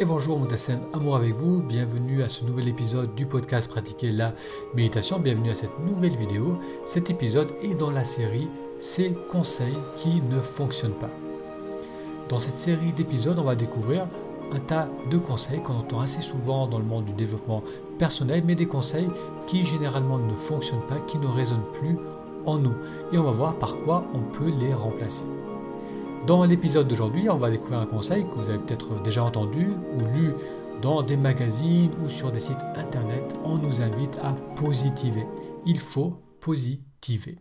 Et bonjour Moutassem, amour avec vous, bienvenue à ce nouvel épisode du podcast Pratiquer la méditation, bienvenue à cette nouvelle vidéo. Cet épisode est dans la série Ces conseils qui ne fonctionnent pas. Dans cette série d'épisodes, on va découvrir un tas de conseils qu'on entend assez souvent dans le monde du développement personnel, mais des conseils qui généralement ne fonctionnent pas, qui ne résonnent plus en nous. Et on va voir par quoi on peut les remplacer. Dans l'épisode d'aujourd'hui, on va découvrir un conseil que vous avez peut-être déjà entendu ou lu dans des magazines ou sur des sites internet. On nous invite à positiver. Il faut positiver.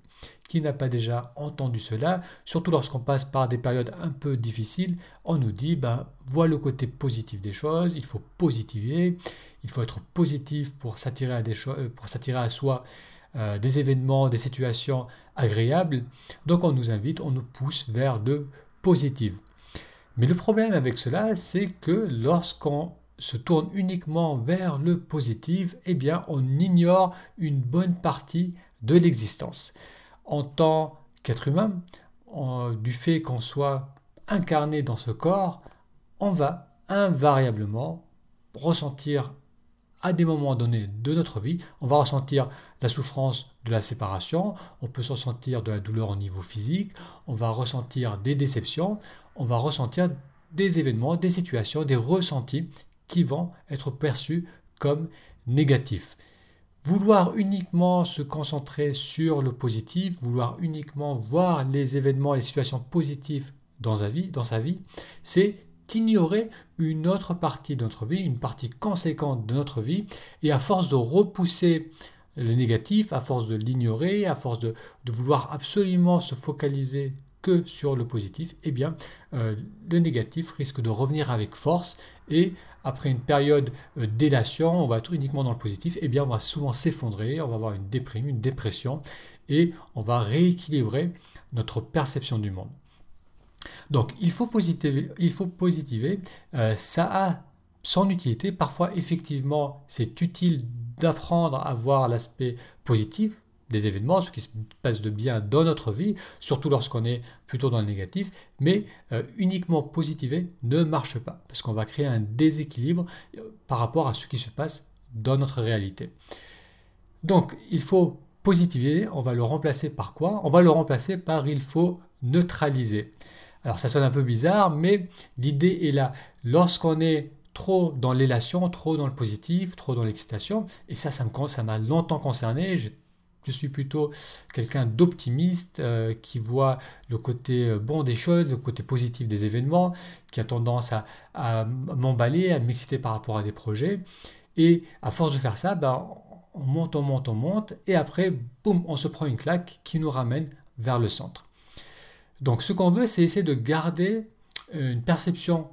Qui n'a pas déjà entendu cela? Surtout lorsqu'on passe par des périodes un peu difficiles, on nous dit bah vois le côté positif des choses, il faut positiver, il faut être positif pour s'attirer à des choses, pour s'attirer à soi euh, des événements, des situations agréables. Donc on nous invite, on nous pousse vers de positive. Mais le problème avec cela, c'est que lorsqu'on se tourne uniquement vers le positif, eh bien, on ignore une bonne partie de l'existence. En tant qu'être humain, du fait qu'on soit incarné dans ce corps, on va invariablement ressentir à des moments donnés de notre vie, on va ressentir la souffrance de la séparation, on peut ressentir de la douleur au niveau physique, on va ressentir des déceptions, on va ressentir des événements, des situations, des ressentis qui vont être perçus comme négatifs. Vouloir uniquement se concentrer sur le positif, vouloir uniquement voir les événements, les situations positives dans sa vie, dans sa vie c'est ignorer une autre partie de notre vie, une partie conséquente de notre vie, et à force de repousser le négatif, à force de l'ignorer, à force de, vouloir absolument se focaliser que sur le positif, eh bien, euh, le négatif risque de revenir avec force et après une période euh, d'élation, on va être uniquement dans le positif, eh bien, on va souvent s'effondrer, on va avoir une déprime, une dépression et on va rééquilibrer notre perception du monde. Donc il faut positiver. Euh, ça a son utilité. Parfois, effectivement, c'est utile d'apprendre à voir l'aspect positif des événements, ce qui se passe de bien dans notre vie, surtout lorsqu'on est plutôt dans le négatif, mais euh, uniquement positiver ne marche pas, parce qu'on va créer un déséquilibre euh, par rapport à ce qui se passe dans notre réalité. Donc, il faut positiver, on va le remplacer par quoi? On va le remplacer par il faut neutraliser. Alors ça sonne un peu bizarre, mais l'idée est là. Lorsqu'on est trop dans l'élation, trop dans le positif, trop dans l'excitation, et ça, ça m'a longtemps concerné. Je, suis plutôt quelqu'un d'optimiste euh, qui voit le côté euh, bon des choses, le côté positif des événements, qui a tendance à, m'emballer, à m'exciter par rapport à des projets. Et à force de faire ça, ben, on monte, on monte, on monte, et après, boum, on se prend une claque qui nous ramène vers le centre. Donc ce qu'on veut, c'est essayer de garder euh, une perception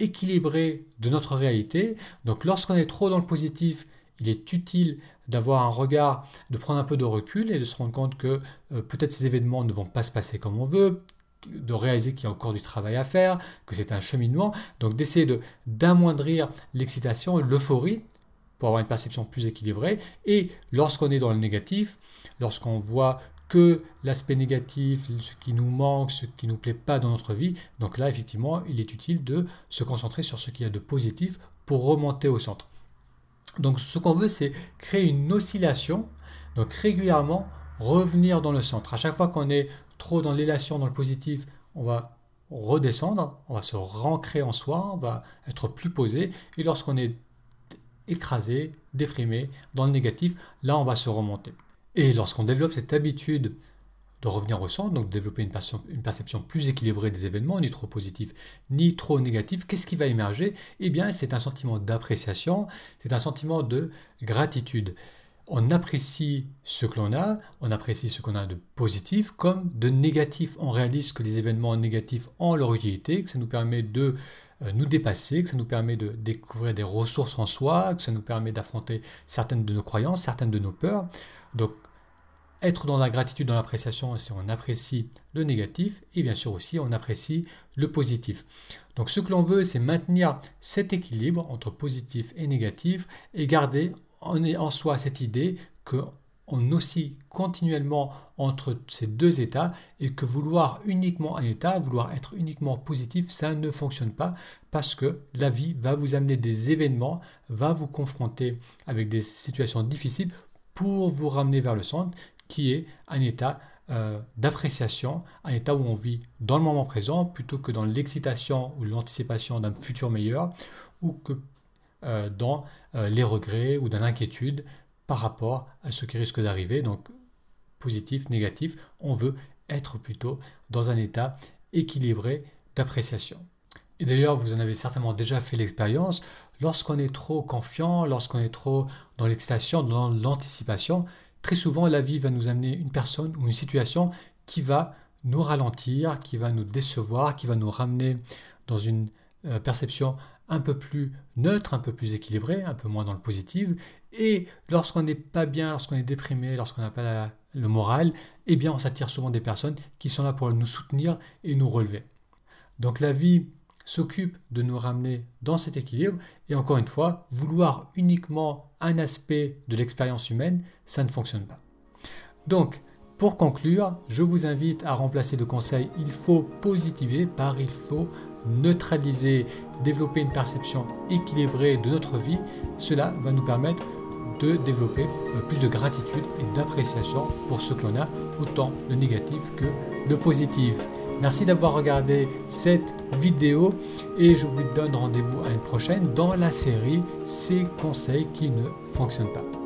équilibrée de notre réalité. Donc lorsqu'on est trop dans le positif, il est utile d'avoir un regard, de prendre un peu de recul et de se rendre compte que euh, peut-être ces événements ne vont pas se passer comme on veut, de réaliser qu'il y a encore du travail à faire, que c'est un cheminement. Donc d'essayer de, d'amoindrir l'excitation, l'euphorie pour avoir une perception plus équilibrée. Et lorsqu'on est dans le négatif, lorsqu'on voit que l'aspect négatif, ce qui nous manque, ce qui ne nous plaît pas dans notre vie. Donc là, effectivement, il est utile de se concentrer sur ce qu'il y a de positif pour remonter au centre. Donc ce qu'on veut, c'est créer une oscillation, donc régulièrement revenir dans le centre. À chaque fois qu'on est trop dans l'élation, dans le positif, on va redescendre, on va se rancrer en soi, on va être plus posé, et lorsqu'on est écrasé, déprimé, dans le négatif, là on va se remonter. Et lorsqu'on développe cette habitude de revenir au centre, donc de développer une perception, plus équilibrée des événements, ni trop positif, ni trop négatif, qu'est-ce qui va émerger? Eh bien, c'est un sentiment d'appréciation, c'est un sentiment de gratitude. On apprécie ce que l'on a, on apprécie ce qu'on a de positif comme de négatif. On réalise que les événements négatifs ont leur utilité, que ça nous permet de nous dépasser, que ça nous permet de découvrir des ressources en soi, que ça nous permet d'affronter certaines de nos croyances, certaines de nos peurs. Donc être dans la gratitude, dans l'appréciation, c'est on apprécie le négatif et bien sûr aussi on apprécie le positif. Donc ce que l'on veut, c'est maintenir cet équilibre entre positif et négatif et garder en, en soi cette idée que on oscille continuellement entre ces deux états et que vouloir uniquement un état, vouloir être uniquement positif, ça ne fonctionne pas parce que la vie va vous amener des événements, va vous confronter avec des situations difficiles pour vous ramener vers le centre qui est un état euh, d'appréciation, un état où on vit dans le moment présent plutôt que dans l'excitation ou l'anticipation d'un futur meilleur ou que euh, dans euh, les regrets ou dans l'inquiétude par rapport à ce qui risque d'arriver. Donc positif, négatif, on veut être plutôt dans un état équilibré d'appréciation. Et d'ailleurs, vous en avez certainement déjà fait l'expérience, lorsqu'on est trop confiant, lorsqu'on est trop dans l'excitation, dans l'anticipation, très souvent la vie va nous amener une personne ou une situation qui va nous ralentir, qui va nous décevoir, qui va nous ramener dans une euh, perception un peu plus neutre, un peu plus équilibrée, un peu moins dans le positif. Et lorsqu'on n'est pas bien, lorsqu'on est déprimé, lorsqu'on n'a pas le moral, eh bien on s'attire souvent des personnes qui sont là pour nous soutenir et nous relever. Donc la vie s'occupe de nous ramener dans cet équilibre. Et encore une fois, vouloir uniquement un aspect de l'expérience humaine, ça ne fonctionne pas. Donc, pour conclure, je vous invite à remplacer le conseil il faut positiver par il faut neutraliser, développer une perception équilibrée de notre vie. Cela va nous permettre de développer euh, plus de gratitude et d'appréciation pour ce que l'on a, autant de négatif que de positif. Merci d'avoir regardé cette vidéo et je vous donne rendez-vous à une prochaine dans la série Ces conseils qui ne fonctionnent pas.